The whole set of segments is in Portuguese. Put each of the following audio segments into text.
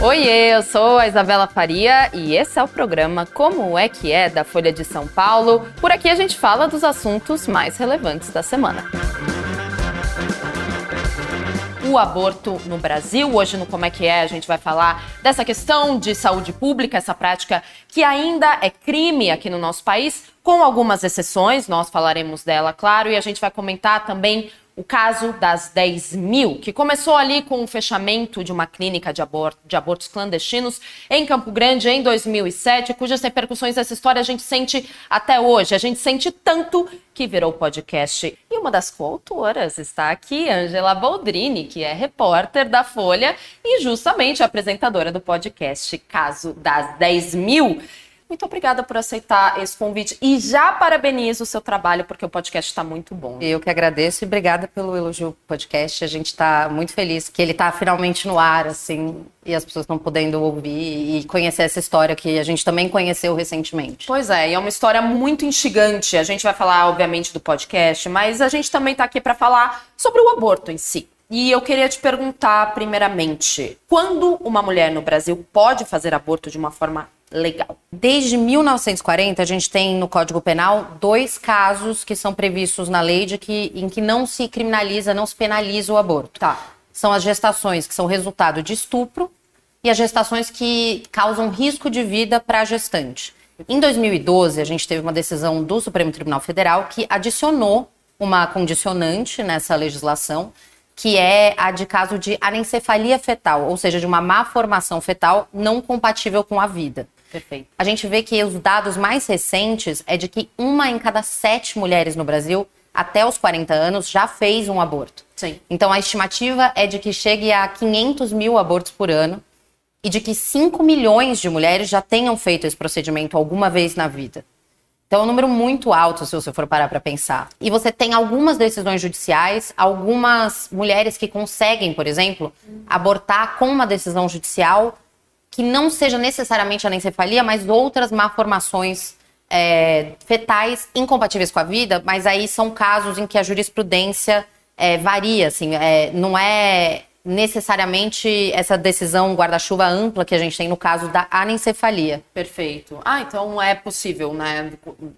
Oiê, eu sou a Isabela Faria e esse é o programa Como é que é da Folha de São Paulo. Por aqui a gente fala dos assuntos mais relevantes da semana. O aborto no Brasil. Hoje no Como é que é a gente vai falar dessa questão de saúde pública, essa prática que ainda é crime aqui no nosso país, com algumas exceções, nós falaremos dela, claro, e a gente vai comentar também o caso das 10 mil, que começou ali com o fechamento de uma clínica de, de abortos clandestinos em Campo Grande em 2007, cujas repercussões dessa história a gente sente até hoje. A gente sente tanto que virou podcast. E uma das coautoras está aqui, Angela Baldrini, que é repórter da Folha e justamente apresentadora do podcast Caso das 10 mil. Muito obrigada por aceitar esse convite e já parabenizo o seu trabalho porque o podcast está muito bom. Eu que agradeço e obrigada pelo elogio podcast. A gente está muito feliz que ele está finalmente no ar, assim, e as pessoas estão podendo ouvir e conhecer essa história que a gente também conheceu recentemente. Pois é, e é uma história muito instigante. A gente vai falar, obviamente, do podcast, mas a gente também está aqui para falar sobre o aborto em si. E eu queria te perguntar, primeiramente, quando uma mulher no Brasil pode fazer aborto de uma forma legal. Desde 1940, a gente tem no Código Penal dois casos que são previstos na lei de que, em que não se criminaliza, não se penaliza o aborto. Tá. São as gestações que são resultado de estupro e as gestações que causam risco de vida para a gestante. Em 2012, a gente teve uma decisão do Supremo Tribunal Federal que adicionou uma condicionante nessa legislação, que é a de caso de anencefalia fetal, ou seja, de uma má formação fetal não compatível com a vida. Perfeito. A gente vê que os dados mais recentes é de que uma em cada sete mulheres no Brasil, até os 40 anos, já fez um aborto. Sim. Então a estimativa é de que chegue a 500 mil abortos por ano e de que 5 milhões de mulheres já tenham feito esse procedimento alguma vez na vida. Então é um número muito alto, se você for parar para pensar. E você tem algumas decisões judiciais, algumas mulheres que conseguem, por exemplo, abortar com uma decisão judicial que não seja necessariamente anencefalia, mas outras malformações é, fetais incompatíveis com a vida, mas aí são casos em que a jurisprudência é, varia, assim, é, não é necessariamente essa decisão guarda-chuva ampla que a gente tem no caso da anencefalia. Perfeito. Ah, então é possível, né?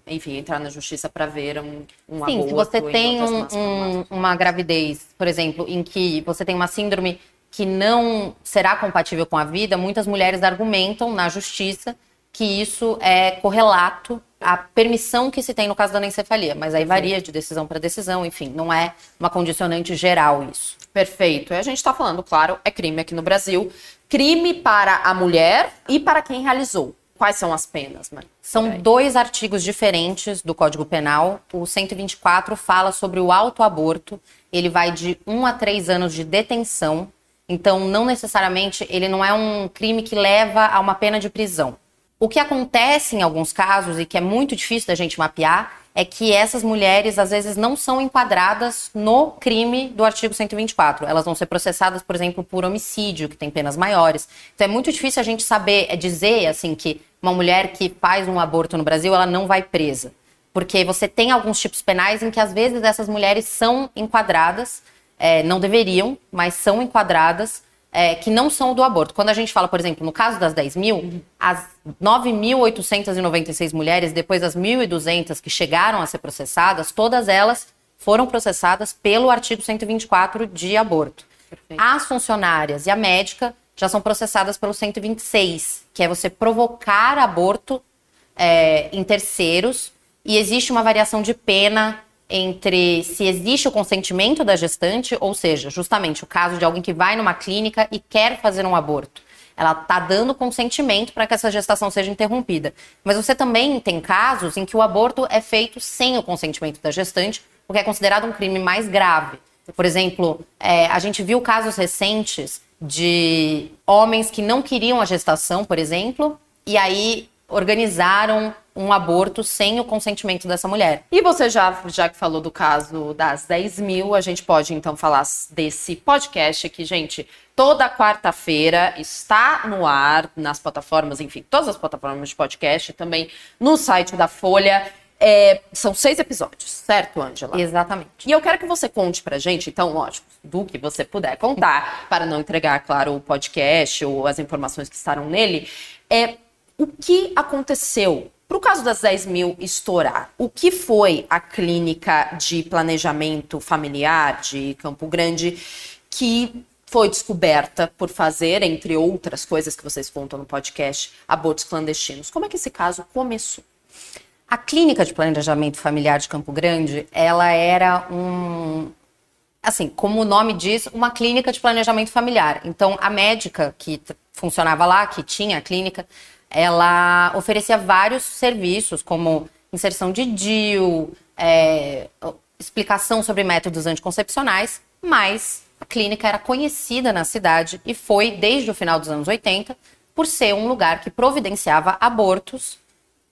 Enfim, entrar na justiça para ver um, um Sim, se você tem um, uma gravidez, por exemplo, em que você tem uma síndrome que não será compatível com a vida, muitas mulheres argumentam na justiça que isso é correlato à permissão que se tem no caso da anencefalia, mas aí varia de decisão para decisão, enfim, não é uma condicionante geral isso. Perfeito. E a gente está falando, claro, é crime aqui no Brasil. Crime para a mulher e para quem realizou. Quais são as penas, mãe? São dois artigos diferentes do Código Penal. O 124 fala sobre o autoaborto. Ele vai de 1 a 3 anos de detenção. Então, não necessariamente, ele não é um crime que leva a uma pena de prisão. O que acontece em alguns casos, e que é muito difícil da gente mapear, é que essas mulheres às vezes não são enquadradas no crime do artigo 124. Elas vão ser processadas, por exemplo, por homicídio, que tem penas maiores. Então é muito difícil a gente saber, é dizer assim que uma mulher que faz um aborto no Brasil, ela não vai presa. Porque você tem alguns tipos penais em que às vezes essas mulheres são enquadradas, é, não deveriam, mas são enquadradas é, que não são do aborto. Quando a gente fala, por exemplo, no caso das 10 mil, as 9.896 mulheres, depois das 1.200 que chegaram a ser processadas, todas elas foram processadas pelo artigo 124 de aborto. Perfeito. As funcionárias e a médica já são processadas pelo 126, que é você provocar aborto é, em terceiros, e existe uma variação de pena entre se existe o consentimento da gestante, ou seja, justamente o caso de alguém que vai numa clínica e quer fazer um aborto. Ela está dando consentimento para que essa gestação seja interrompida. Mas você também tem casos em que o aborto é feito sem o consentimento da gestante, o que é considerado um crime mais grave. Por exemplo, é, a gente viu casos recentes de homens que não queriam a gestação, por exemplo, e aí organizaram um aborto sem o consentimento dessa mulher. E você já, já que falou do caso das 10 mil, a gente pode então falar desse podcast que, gente, toda quarta-feira está no ar nas plataformas, enfim, todas as plataformas de podcast, também no site da Folha. É, são seis episódios, certo, Ângela? Exatamente. E eu quero que você conte pra gente, então, lógico, do que você puder contar, para não entregar, claro, o podcast ou as informações que estarão nele, é o que aconteceu para o caso das 10 mil estourar, o que foi a clínica de planejamento familiar de Campo Grande que foi descoberta por fazer, entre outras coisas que vocês contam no podcast, abortos clandestinos? Como é que esse caso começou? A clínica de planejamento familiar de Campo Grande, ela era um, assim, como o nome diz, uma clínica de planejamento familiar. Então, a médica que funcionava lá, que tinha a clínica, ela oferecia vários serviços, como inserção de DIU, é, explicação sobre métodos anticoncepcionais, mas a clínica era conhecida na cidade e foi, desde o final dos anos 80, por ser um lugar que providenciava abortos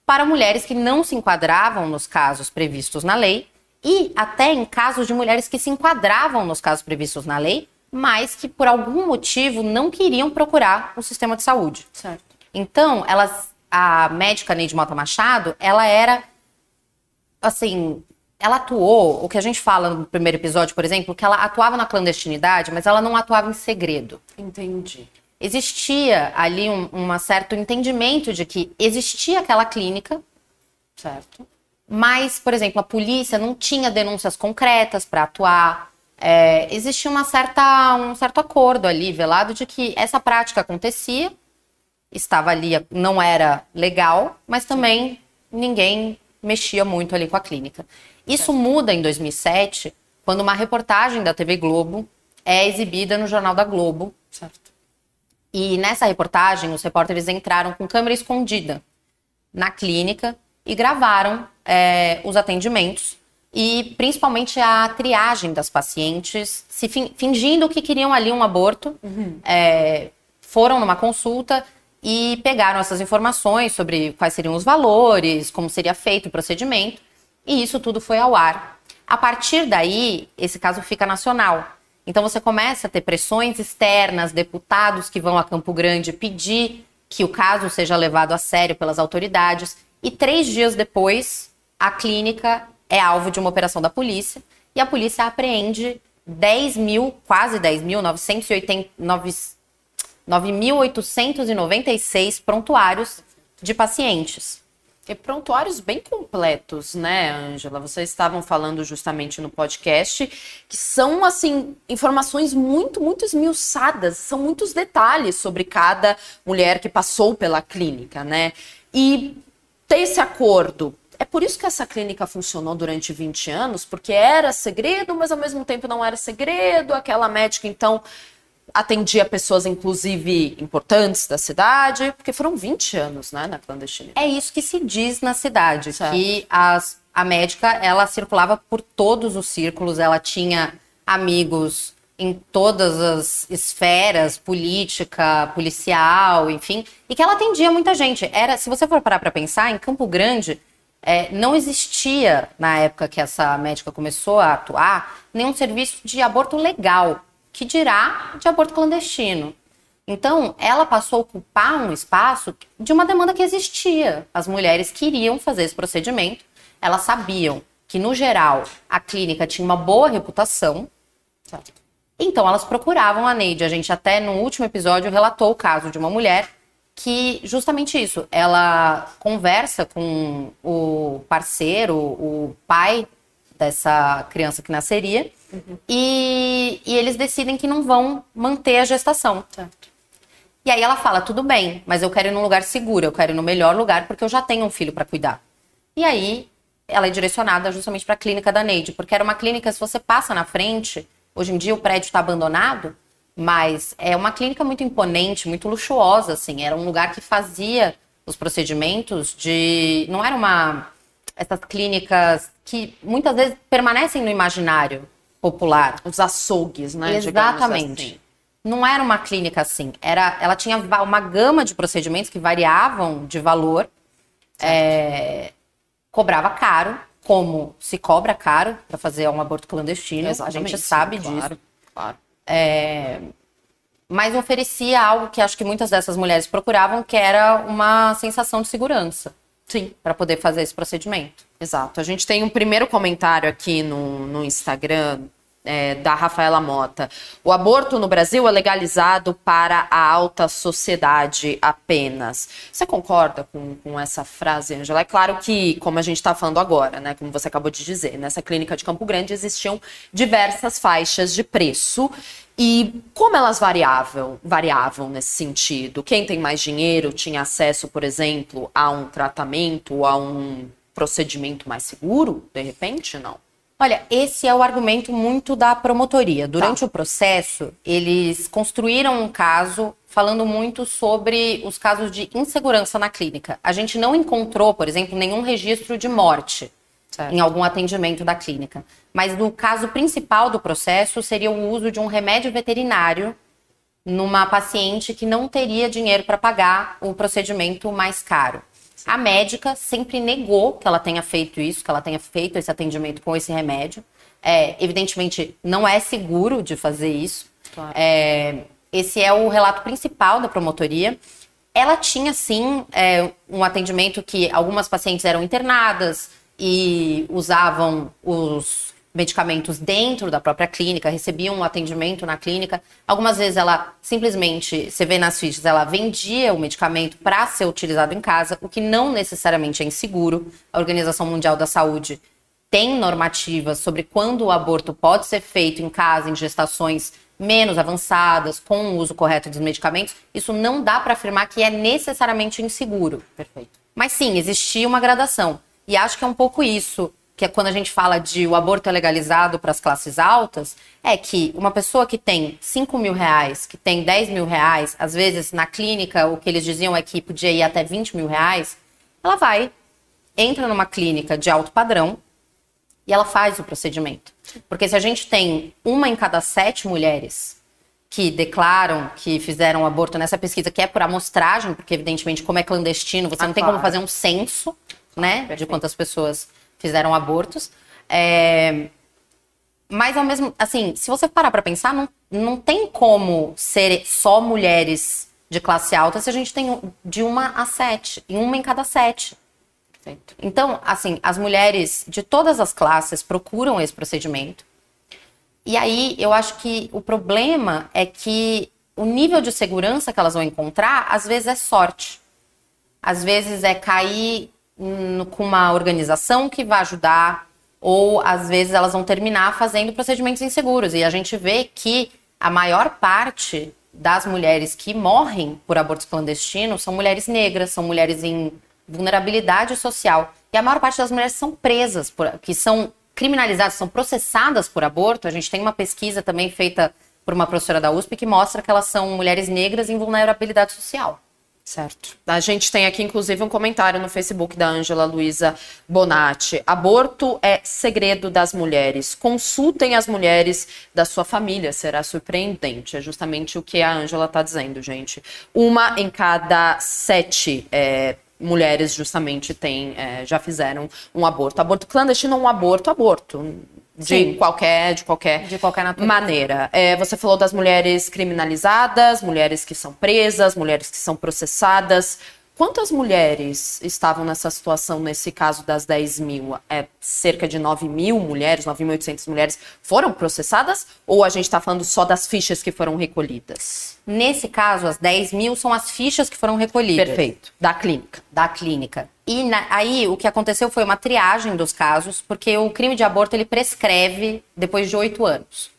para mulheres que não se enquadravam nos casos previstos na lei e até em casos de mulheres que se enquadravam nos casos previstos na lei, mas que por algum motivo não queriam procurar o sistema de saúde. Certo. Então, elas, a médica Neide Mota Machado, ela era assim, ela atuou, o que a gente fala no primeiro episódio, por exemplo, que ela atuava na clandestinidade, mas ela não atuava em segredo. Entendi existia ali um, um certo entendimento de que existia aquela clínica, certo? Mas, por exemplo, a polícia não tinha denúncias concretas para atuar. É, existia uma certa, um certo acordo ali, velado, de que essa prática acontecia, estava ali, não era legal, mas também ninguém mexia muito ali com a clínica. Isso muda em 2007, quando uma reportagem da TV Globo é exibida no Jornal da Globo. Certo e nessa reportagem, os repórteres entraram com câmera escondida na clínica e gravaram é, os atendimentos e principalmente a triagem das pacientes, se fingindo que queriam ali um aborto, uhum. é, foram numa consulta e pegaram essas informações sobre quais seriam os valores, como seria feito o procedimento, e isso tudo foi ao ar. A partir daí, esse caso fica nacional. Então você começa a ter pressões externas, deputados que vão a Campo Grande pedir que o caso seja levado a sério pelas autoridades. E três dias depois, a clínica é alvo de uma operação da polícia e a polícia apreende 10 mil, quase 10 mil, 9.896 prontuários de pacientes. E prontuários bem completos, né, Ângela? Vocês estavam falando justamente no podcast que são, assim, informações muito, muito esmiuçadas, são muitos detalhes sobre cada mulher que passou pela clínica, né? E ter esse acordo. É por isso que essa clínica funcionou durante 20 anos, porque era segredo, mas ao mesmo tempo não era segredo. Aquela médica, então, atendia pessoas, inclusive, importantes da cidade, porque foram 20 anos, né, na clandestinidade. É isso que se diz na cidade, certo. que as, a médica, ela circulava por todos os círculos, ela tinha amigos em todas as esferas, política, policial, enfim, e que ela atendia muita gente. Era, se você for parar para pensar, em Campo Grande, é, não existia, na época que essa médica começou a atuar, nenhum serviço de aborto legal que dirá de aborto clandestino. Então, ela passou a ocupar um espaço de uma demanda que existia. As mulheres queriam fazer esse procedimento, elas sabiam que, no geral, a clínica tinha uma boa reputação. Então, elas procuravam a Neide. A gente, até no último episódio, relatou o caso de uma mulher que, justamente isso, ela conversa com o parceiro, o pai dessa criança que nasceria. Uhum. E, e, eles decidem que não vão manter a gestação. Certo. E aí ela fala: tudo bem, mas eu quero ir num lugar seguro, eu quero ir no melhor lugar porque eu já tenho um filho para cuidar. E aí ela é direcionada justamente para a clínica da Neide, porque era uma clínica, se você passa na frente, hoje em dia o prédio está abandonado, mas é uma clínica muito imponente, muito luxuosa, assim. Era um lugar que fazia os procedimentos de. Não era uma essas clínicas que muitas vezes permanecem no imaginário popular. Os açougues, né? Exatamente. Assim. Não era uma clínica assim. Era, ela tinha uma gama de procedimentos que variavam de valor. É, cobrava caro, como se cobra caro para fazer um aborto clandestino. Exatamente, a gente sabe sim, disso. Claro, claro. É, mas oferecia algo que acho que muitas dessas mulheres procuravam, que era uma sensação de segurança. Sim. Para poder fazer esse procedimento. Exato. A gente tem um primeiro comentário aqui no, no Instagram é, da Rafaela Mota. O aborto no Brasil é legalizado para a alta sociedade apenas. Você concorda com, com essa frase, Angela? É claro que, como a gente está falando agora, né, como você acabou de dizer, nessa clínica de Campo Grande existiam diversas faixas de preço. E como elas variavam, variavam nesse sentido? Quem tem mais dinheiro tinha acesso, por exemplo, a um tratamento, a um procedimento mais seguro, de repente, não? Olha, esse é o argumento muito da promotoria. Durante tá. o processo, eles construíram um caso falando muito sobre os casos de insegurança na clínica. A gente não encontrou, por exemplo, nenhum registro de morte certo. em algum atendimento da clínica. Mas no caso principal do processo seria o uso de um remédio veterinário numa paciente que não teria dinheiro para pagar o procedimento mais caro. A médica sempre negou que ela tenha feito isso, que ela tenha feito esse atendimento com esse remédio. É, evidentemente, não é seguro de fazer isso. Claro. É, esse é o relato principal da promotoria. Ela tinha, sim, é, um atendimento que algumas pacientes eram internadas e usavam os medicamentos dentro da própria clínica, recebiam um atendimento na clínica. Algumas vezes ela simplesmente, você vê nas fichas, ela vendia o medicamento para ser utilizado em casa, o que não necessariamente é inseguro. A Organização Mundial da Saúde tem normativas sobre quando o aborto pode ser feito em casa, em gestações menos avançadas, com o uso correto dos medicamentos. Isso não dá para afirmar que é necessariamente inseguro. Perfeito. Mas sim, existia uma gradação. E acho que é um pouco isso que é quando a gente fala de o aborto é legalizado para as classes altas, é que uma pessoa que tem 5 mil reais, que tem 10 mil reais, às vezes na clínica o que eles diziam é que podia ir até 20 mil reais, ela vai, entra numa clínica de alto padrão e ela faz o procedimento. Porque se a gente tem uma em cada sete mulheres que declaram que fizeram aborto nessa pesquisa, que é por amostragem, porque evidentemente como é clandestino, você ah, não tem claro. como fazer um censo, né, Perfeito. de quantas pessoas fizeram abortos. É... Mas ao mesmo, assim, se você parar para pensar, não, não tem como ser só mulheres de classe alta se a gente tem de uma a sete, em uma em cada sete. Perfeito. Então, assim, as mulheres de todas as classes procuram esse procedimento. E aí eu acho que o problema é que o nível de segurança que elas vão encontrar, às vezes é sorte. Às vezes é cair com uma organização que vai ajudar, ou às vezes elas vão terminar fazendo procedimentos inseguros. E a gente vê que a maior parte das mulheres que morrem por abortos clandestinos são mulheres negras, são mulheres em vulnerabilidade social. E a maior parte das mulheres são presas, por, que são criminalizadas, são processadas por aborto. A gente tem uma pesquisa também feita por uma professora da USP que mostra que elas são mulheres negras em vulnerabilidade social. Certo. A gente tem aqui, inclusive, um comentário no Facebook da Ângela Luiza Bonatti. Aborto é segredo das mulheres. Consultem as mulheres da sua família, será surpreendente. É justamente o que a Ângela está dizendo, gente. Uma em cada sete é, mulheres, justamente, tem, é, já fizeram um aborto. Aborto clandestino ou um aborto, aborto de Sim. qualquer de qualquer, de qualquer maneira. É, você falou das mulheres criminalizadas, mulheres que são presas, mulheres que são processadas. Quantas mulheres estavam nessa situação, nesse caso das 10 mil? É, cerca de 9 mil mulheres, 9.800 mulheres foram processadas? Ou a gente está falando só das fichas que foram recolhidas? Nesse caso, as 10 mil são as fichas que foram recolhidas. Perfeito. Da clínica. Da clínica. E na, aí o que aconteceu foi uma triagem dos casos, porque o crime de aborto ele prescreve depois de oito anos.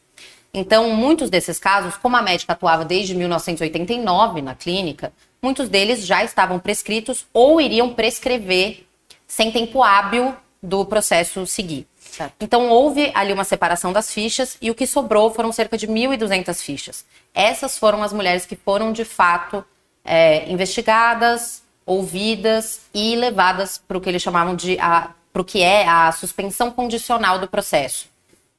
Então, muitos desses casos, como a médica atuava desde 1989 na clínica, muitos deles já estavam prescritos ou iriam prescrever sem tempo hábil do processo seguir. Certo. Então, houve ali uma separação das fichas e o que sobrou foram cerca de 1.200 fichas. Essas foram as mulheres que foram, de fato, é, investigadas, ouvidas e levadas para o que eles chamavam de para o que é a suspensão condicional do processo.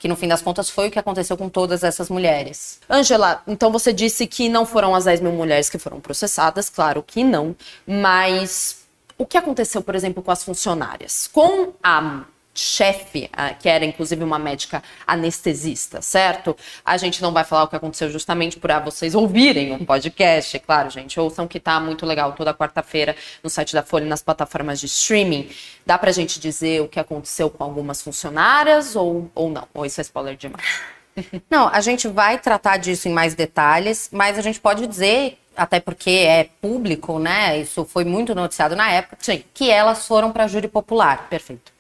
Que no fim das contas foi o que aconteceu com todas essas mulheres. Angela, então você disse que não foram as 10 mil mulheres que foram processadas, claro que não, mas o que aconteceu, por exemplo, com as funcionárias? Com a chefe, ah, que era inclusive uma médica anestesista, certo? A gente não vai falar o que aconteceu justamente para vocês ouvirem o podcast, é claro, gente. Ouçam que tá muito legal toda quarta-feira no site da Folha e nas plataformas de streaming. Dá pra gente dizer o que aconteceu com algumas funcionárias ou, ou não? Ou isso é spoiler demais? Não, a gente vai tratar disso em mais detalhes, mas a gente pode dizer, até porque é público, né? Isso foi muito noticiado na época, Sim. que elas foram para júri popular. Perfeito.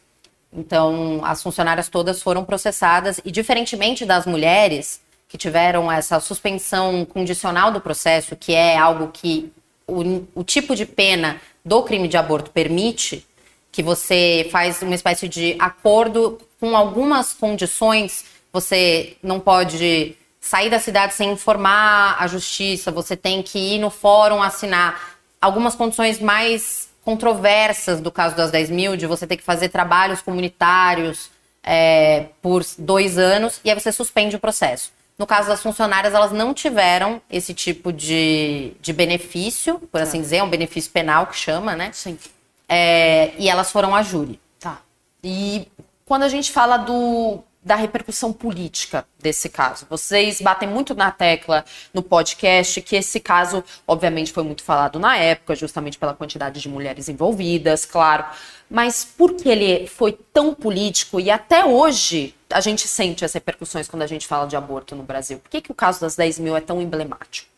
Então, as funcionárias todas foram processadas e, diferentemente das mulheres que tiveram essa suspensão condicional do processo, que é algo que o, o tipo de pena do crime de aborto permite, que você faz uma espécie de acordo com algumas condições, você não pode sair da cidade sem informar a justiça, você tem que ir no fórum assinar. Algumas condições mais controversas do caso das 10 mil, de você ter que fazer trabalhos comunitários é, por dois anos, e aí você suspende o processo. No caso das funcionárias, elas não tiveram esse tipo de, de benefício, por assim dizer, é um benefício penal que chama, né? Sim. É, e elas foram a júri. Tá. E quando a gente fala do, da repercussão política desse caso, vocês batem muito na tecla no podcast que esse caso, obviamente, foi muito falado na época, justamente pela quantidade de mulheres envolvidas, claro. Mas por que ele foi tão político e até hoje a gente sente as repercussões quando a gente fala de aborto no Brasil? Por que, que o caso das 10 mil é tão emblemático?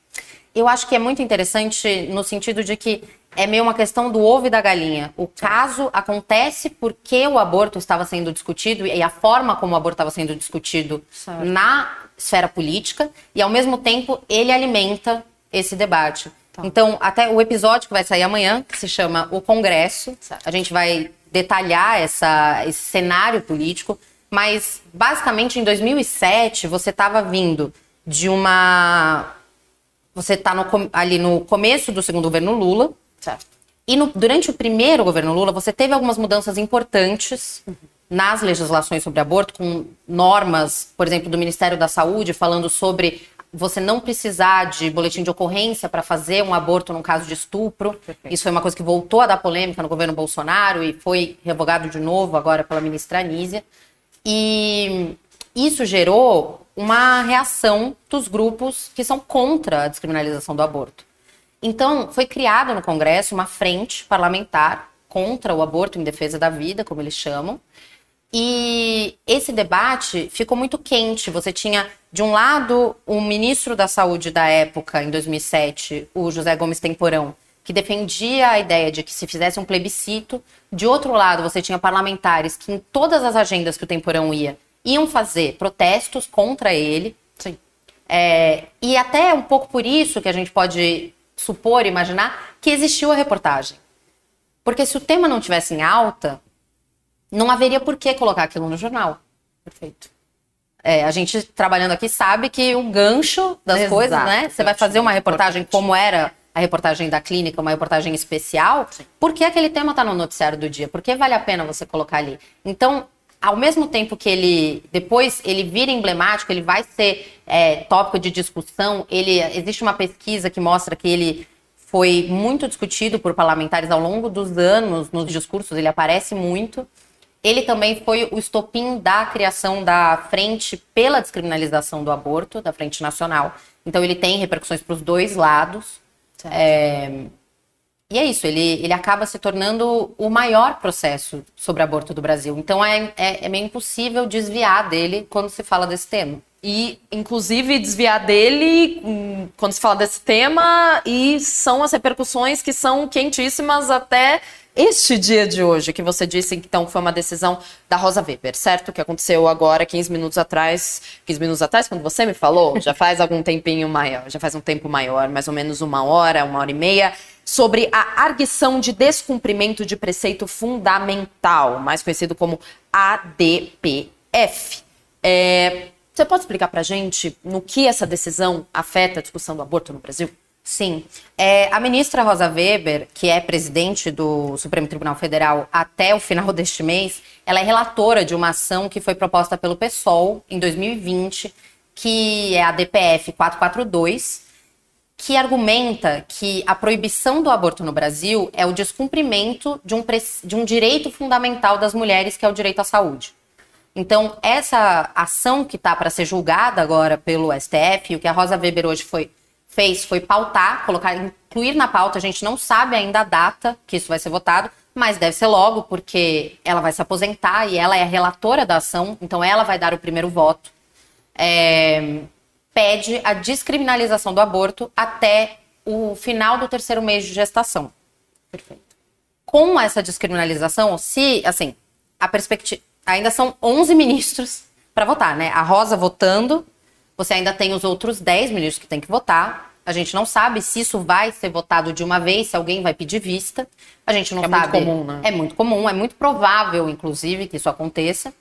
Eu acho que é muito interessante no sentido de que é meio uma questão do ovo e da galinha. O caso acontece porque o aborto estava sendo discutido e a forma como o aborto estava sendo discutido Certo. na esfera política e ao mesmo tempo ele alimenta esse debate. Então, até o episódio que vai sair amanhã, que se chama O Congresso, Certo. a gente vai detalhar essa, esse cenário político, mas basicamente em 2007 você estava vindo de uma você está ali no começo do segundo governo Lula. Certo. E no- durante o primeiro governo Lula, você teve algumas mudanças importantes nas legislações sobre aborto, com normas, por exemplo, do Ministério da Saúde, falando sobre você não precisar de boletim de ocorrência para fazer um aborto num caso de estupro. Perfeito. Isso foi uma coisa que voltou a dar polêmica no governo Bolsonaro e foi revogado de novo agora pela ministra Anísia. E isso gerou uma reação dos grupos que são contra a descriminalização do aborto. Então, foi criada no Congresso uma frente parlamentar contra o aborto em defesa da vida, como eles chamam. E esse debate ficou muito quente. Você tinha, de um lado, o ministro da Saúde da época, em 2007, o José Gomes Temporão, que defendia a ideia de que se fizesse um plebiscito. De outro lado, você tinha parlamentares que, em todas as agendas que o Temporão ia, iam fazer protestos contra ele. Sim. É, e até um pouco por isso que a gente pode supor, imaginar, que existiu a reportagem. Porque se o tema não tivesse em alta, não haveria por que colocar aquilo no jornal. Perfeito. É, a gente trabalhando aqui sabe que o gancho das Exato, coisas, né? Você vai fazer uma importante. reportagem como era a reportagem da clínica, uma reportagem especial, por que aquele tema está no noticiário do dia? Por que vale a pena você colocar ali? Então, ao mesmo tempo que ele depois ele vira emblemático, ele vai ser é, tópico de discussão. Ele existe uma pesquisa que mostra que ele foi muito discutido por parlamentares ao longo dos anos nos discursos. Ele aparece muito. Ele também foi o estopim da criação da frente pela descriminalização do aborto, da frente nacional. Então ele tem repercussões para os dois lados. É, E é isso, ele, ele acaba se tornando o maior processo sobre aborto do Brasil. Então é, é, é meio impossível desviar dele quando se fala desse tema. E, inclusive, desviar dele hum, quando se fala desse tema, e são as repercussões que são quentíssimas até este dia de hoje, que você disse então que foi uma decisão da Rosa Weber, certo? Que aconteceu agora, 15 minutos atrás. 15 minutos atrás, quando você me falou, já faz algum tempinho maior, já faz um tempo maior, mais ou menos uma hora, uma hora e meia, sobre a arguição de descumprimento de preceito fundamental, mais conhecido como ADPF. É, você pode explicar pra gente no que essa decisão afeta a discussão do aborto no Brasil? Sim. É, a ministra Rosa Weber, que é presidente do Supremo Tribunal Federal até o final deste mês, ela é relatora de uma ação que foi proposta pelo PSOL em 2020, que é a DPF 442, que argumenta que a proibição do aborto no Brasil é o descumprimento de um, de um direito fundamental das mulheres, que é o direito à saúde. Então, essa ação que está para ser julgada agora pelo STF, o que a Rosa Weber hoje foi, fez foi pautar, colocar, incluir na pauta, a gente não sabe ainda a data que isso vai ser votado, mas deve ser logo, porque ela vai se aposentar e ela é a relatora da ação, então ela vai dar o primeiro voto. É, pede a descriminalização do aborto até o final do terceiro mês de gestação. Perfeito. Com essa descriminalização, se, assim, a perspectiva. Ainda são 11 ministros para votar, né? A Rosa votando, você ainda tem os outros 10 ministros que tem que votar. A gente não sabe se isso vai ser votado de uma vez, se alguém vai pedir vista. A gente não é sabe. É muito comum, né? É muito comum, é muito provável, inclusive, que isso aconteça.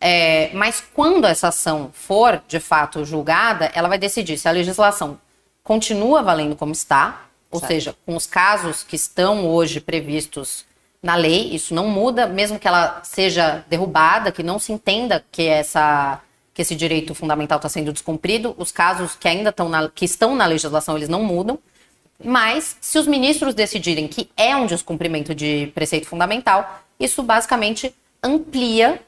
É, mas quando essa ação for de fato julgada, ela vai decidir se a legislação continua valendo como está, ou certo. seja, com os casos que estão hoje previstos na lei, isso não muda, mesmo que ela seja derrubada, que não se entenda que essa que esse direito fundamental está sendo descumprido, os casos que ainda estão na, que estão na legislação eles não mudam. Mas se os ministros decidirem que é um descumprimento de preceito fundamental, isso basicamente amplia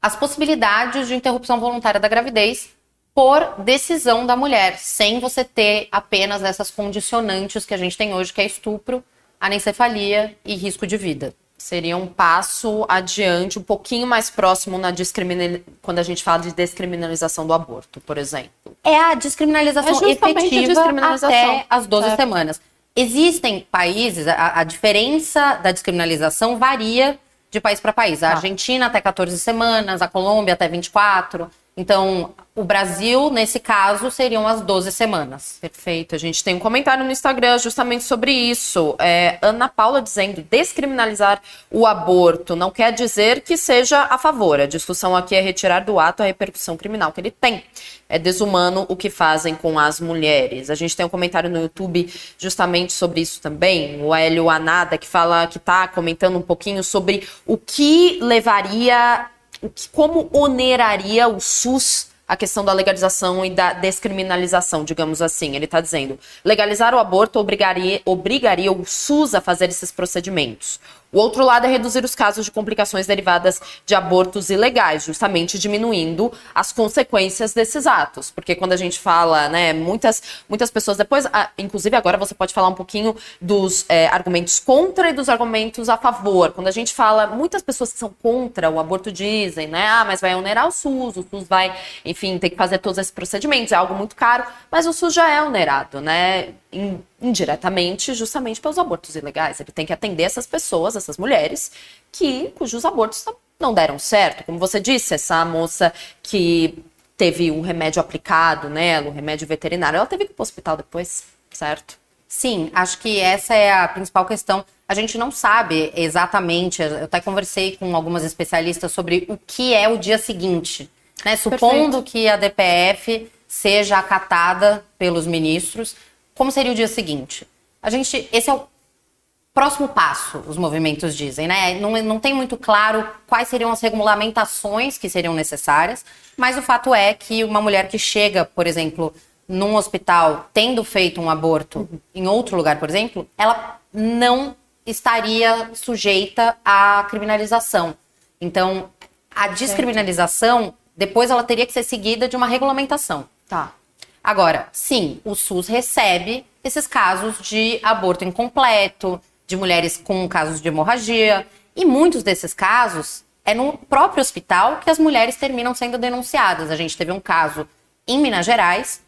as possibilidades de interrupção voluntária da gravidez por decisão da mulher, sem você ter apenas essas condicionantes que a gente tem hoje, que é estupro, anencefalia e risco de vida. Seria um passo adiante, um pouquinho mais próximo na discriminal... quando a gente fala de descriminalização do aborto, por exemplo. É a descriminalização é efetiva descriminalização. até as 12 certo. semanas. Existem países, a, a diferença da descriminalização varia de país para país. A ah. Argentina até 14 semanas, a Colômbia até 24. Então, o Brasil, nesse caso, seriam as 12 semanas. Perfeito. A gente tem um comentário no Instagram justamente sobre isso. É, Ana Paula dizendo: descriminalizar o aborto não quer dizer que seja a favor. A discussão aqui é retirar do ato a repercussão criminal que ele tem. É desumano o que fazem com as mulheres. A gente tem um comentário no YouTube justamente sobre isso também. O Hélio Anada, que fala que está comentando um pouquinho sobre o que levaria como oneraria o SUS a questão da legalização e da descriminalização, digamos assim. Ele está dizendo: legalizar o aborto obrigaria, obrigaria o SUS a fazer esses procedimentos. O outro lado é reduzir os casos de complicações derivadas de abortos ilegais, justamente diminuindo as consequências desses atos. Porque quando a gente fala, né, muitas, muitas pessoas depois, ah, inclusive agora você pode falar um pouquinho dos é, argumentos contra e dos argumentos a favor. Quando a gente fala, muitas pessoas que são contra o aborto dizem, né, ah, mas vai onerar o SUS, o SUS vai, enfim, ter que fazer todos esses procedimentos, é algo muito caro, mas o SUS já é onerado, né? Indiretamente justamente pelos abortos ilegais. Ele tem que atender essas pessoas, essas mulheres, que cujos abortos não deram certo. Como você disse, essa moça que teve o remédio aplicado nela, o remédio veterinário, ela teve que ir para o hospital depois, certo? Sim, acho que essa é a principal questão. A gente não sabe exatamente, eu até conversei com algumas especialistas sobre o que é o dia seguinte. Né? Supondo Perfeito. que a DPF seja acatada pelos ministros, como seria o dia seguinte? A gente, esse é o próximo passo, os movimentos dizem, né? Não, não tem muito claro quais seriam as regulamentações que seriam necessárias, mas o fato é que uma mulher que chega, por exemplo, num hospital tendo feito um aborto uhum. em outro lugar, por exemplo, ela não estaria sujeita à criminalização. Então, a descriminalização, depois ela teria que ser seguida de uma regulamentação. Tá. Agora, sim, o SUS recebe esses casos de aborto incompleto, de mulheres com casos de hemorragia, e muitos desses casos é no próprio hospital que as mulheres terminam sendo denunciadas. A gente teve um caso em Minas Gerais,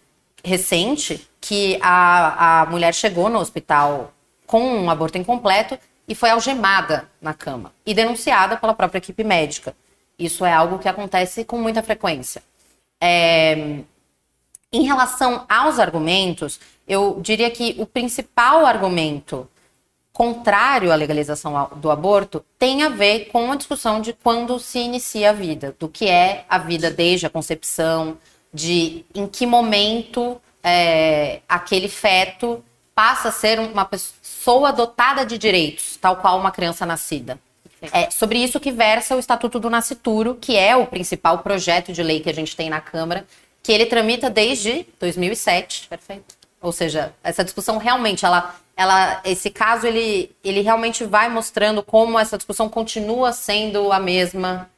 recente, que a, a mulher chegou no hospital com um aborto incompleto e foi algemada na cama e denunciada pela própria equipe médica. Isso é algo que acontece com muita frequência. É, em relação aos argumentos, eu diria que o principal argumento contrário à legalização do aborto tem a ver com a discussão de quando se inicia a vida, do que é a vida desde a concepção, de em que momento é, aquele feto passa a ser uma pessoa dotada de direitos, tal qual uma criança nascida. É sobre isso que versa o Estatuto do Nascituro, que é o principal projeto de lei que a gente tem na Câmara que ele tramita desde 2007. Perfeito. Ou seja, essa discussão realmente, ela, ela, esse caso, ele, ele realmente vai mostrando como essa discussão continua sendo a mesma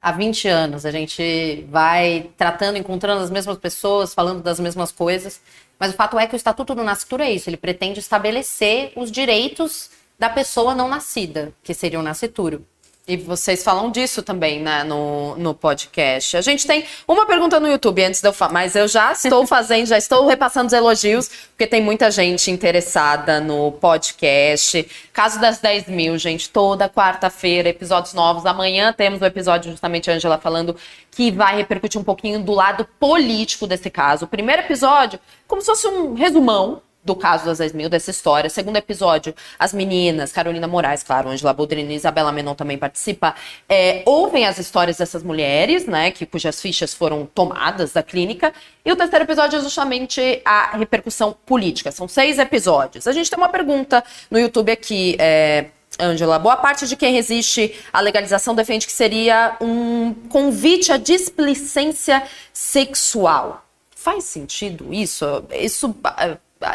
há 20 anos. A gente vai tratando, encontrando as mesmas pessoas, falando das mesmas coisas. Mas o fato é que o Estatuto do Nascituro é isso, ele pretende estabelecer os direitos da pessoa não nascida, que seria o nascituro. E vocês falam disso também né, no, no podcast. A gente tem uma pergunta no YouTube antes de eu falar, mas eu já estou fazendo, já estou repassando os elogios, porque tem muita gente interessada no podcast. Caso das 10 mil, gente, toda quarta-feira, episódios novos. Amanhã temos o episódio, justamente, a Angela falando, que vai repercutir um pouquinho do lado político desse caso. O primeiro episódio, como se fosse um resumão do caso das 10 mil, dessa história. Segundo episódio, as meninas, Carolina Moraes, claro, Angela Boldrini e Isabela Menon também participa, é, ouvem as histórias dessas mulheres, né, que, cujas fichas foram tomadas da clínica. E o terceiro episódio é justamente a repercussão política. São seis episódios. A gente tem uma pergunta no YouTube aqui, é, Angela, boa parte de quem resiste à legalização defende que seria um convite à displicência sexual. Faz sentido isso? Isso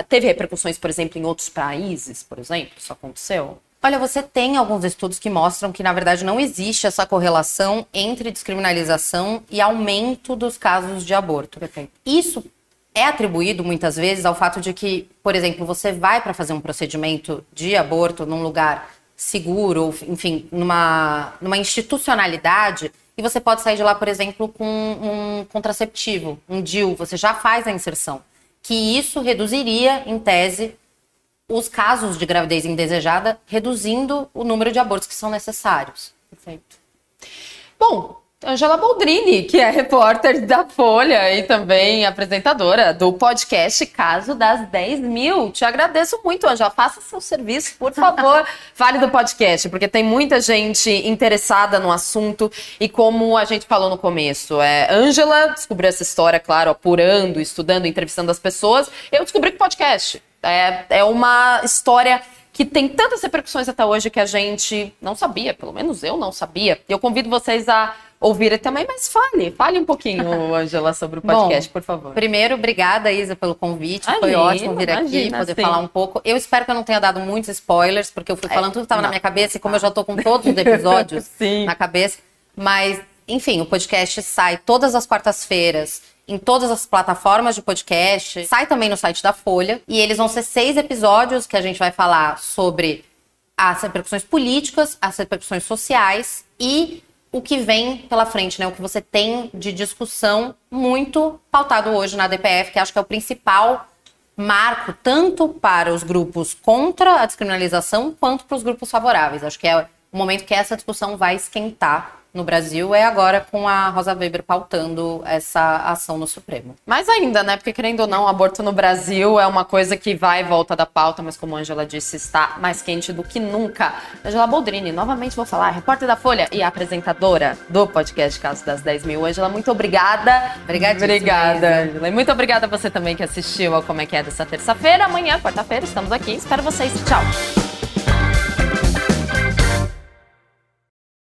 teve repercussões, por exemplo, em outros países, por exemplo? Isso aconteceu? Olha, você tem alguns estudos que mostram que, na verdade, não existe essa correlação entre descriminalização e aumento dos casos de aborto. Perfeito. Isso é atribuído muitas vezes ao fato de que, por exemplo, você vai para fazer um procedimento de aborto num lugar seguro, enfim, numa, numa institucionalidade, e você pode sair de lá, por exemplo, com um contraceptivo, um DIU, você já faz a inserção que isso reduziria, em tese, os casos de gravidez indesejada, reduzindo o número de abortos que são necessários. Perfeito. Bom, Angela Boldrini, que é repórter da Folha e também apresentadora do podcast Caso das 10 Mil. Te agradeço muito, Angela. Faça seu serviço, por favor. Fale do podcast, porque tem muita gente interessada no assunto. E como a gente falou no começo, é, Angela descobriu essa história, claro, apurando, estudando, entrevistando as pessoas. Eu descobri que podcast é, é uma história que tem tantas repercussões até hoje que a gente não sabia, pelo menos eu não sabia. E eu convido vocês a ouvir também, mas fale, fale um pouquinho, Angela, sobre o podcast, Bom, por favor. Primeiro, obrigada, Isa, pelo convite. Imagina, Foi ótimo vir aqui, poder sim. falar um pouco. Eu espero que eu não tenha dado muitos spoilers, porque eu fui é, falando é, tudo que estava na minha cabeça, e como eu já estou com todos os episódios na cabeça. Mas, enfim, o podcast sai todas as quartas-feiras em todas as plataformas de podcast. Sai também no site da Folha. E eles vão ser seis episódios que a gente vai falar sobre as repercussões políticas, as repercussões sociais e o que vem pela frente, né? O que você tem de discussão muito pautado hoje na DPF, que acho que é o principal marco tanto para os grupos contra a descriminalização quanto para os grupos favoráveis. Acho que é o momento que essa discussão vai esquentar no Brasil é agora com a Rosa Weber pautando essa ação no Supremo. Mais ainda, né? Porque querendo ou não, o aborto no Brasil é uma coisa que vai e volta da pauta, mas como a Angela disse, está mais quente do que nunca. Angela Boldrini, novamente vou falar, repórter da Folha e apresentadora do podcast Caso das 10 Mil. Angela, muito obrigada. Obrigada. Obrigada, Angela. E muito obrigada a você também que assistiu ao Como é que é dessa terça-feira. Amanhã, quarta-feira, estamos aqui. Espero vocês. Tchau.